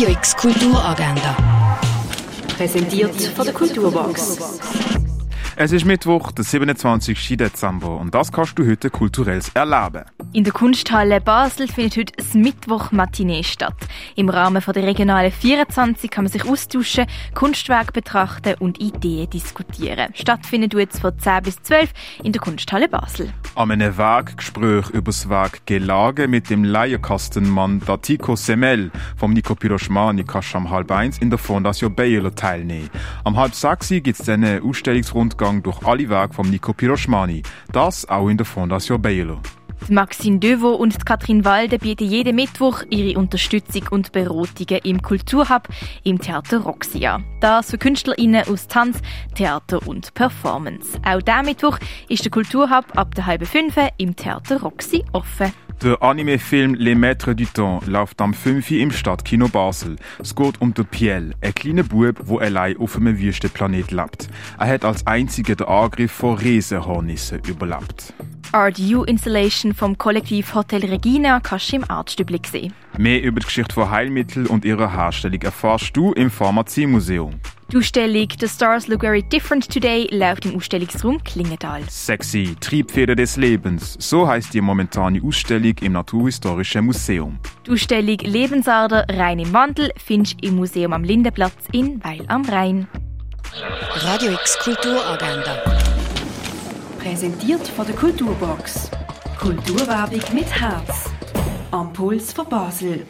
Radio X Kulturagenda. Präsentiert von der Kulturbox. Es ist Mittwoch, der 27. Dezember und das kannst du heute kulturell erleben. In der Kunsthalle Basel findet heute das Mittwoch-Matinee statt. Im Rahmen der regionalen 24 kann man sich austauschen, Kunstwerke betrachten und Ideen diskutieren. Stattfindet jetzt von 10 bis 12 in der Kunsthalle Basel. An einem Werkgespräch über das Werk Gelage mit dem Leierkastenmann Datiko Semel vom Nico Piroschmani kannst du am halb eins in der Fondation Baylor teilnehmen. Am halb sechs gibt es einen Ausstellungsrundgang durch alle Werke vom Nico Piroschmani. Das auch in der Fondation Baylor. Maxine Devo und Katrin Walde bieten jeden Mittwoch ihre Unterstützung und Beratungen im Kulturhub im Theater Roxy an. Das für KünstlerInnen aus Tanz, Theater und Performance. Auch diesen Mittwoch ist der Kulturhub ab der halben fünf im Theater Roxy offen. Der Anime-Film Les Maîtres du Temps läuft am 5. im Stadtkino Basel. Es geht um den Piel, ein kleiner Bub, der allein auf einem Wüstenplanet lebt. Er hat als einziger den Angriff von Riesenhornissen überlebt. RDU Installation vom Kollektiv Hotel Regina kannst du im Artstübli sehen. Mehr über die Geschichte von Heilmitteln und ihrer Herstellung erfährst du im Pharmaziemuseum. Die Ausstellung The Stars Look Very Different Today läuft im Ausstellungsraum Klingenthal. Sexy, Triebfeder des Lebens. So heißt die momentane Ausstellung im Naturhistorischen Museum. Die Ausstellung Lebensader rein im Wandel findest du im Museum am Lindenplatz in Weil am Rhein. Radio X Kulturagenda. Präsentiert von der Kulturbox. Kulturwerbung mit Herz. Am Puls von Basel.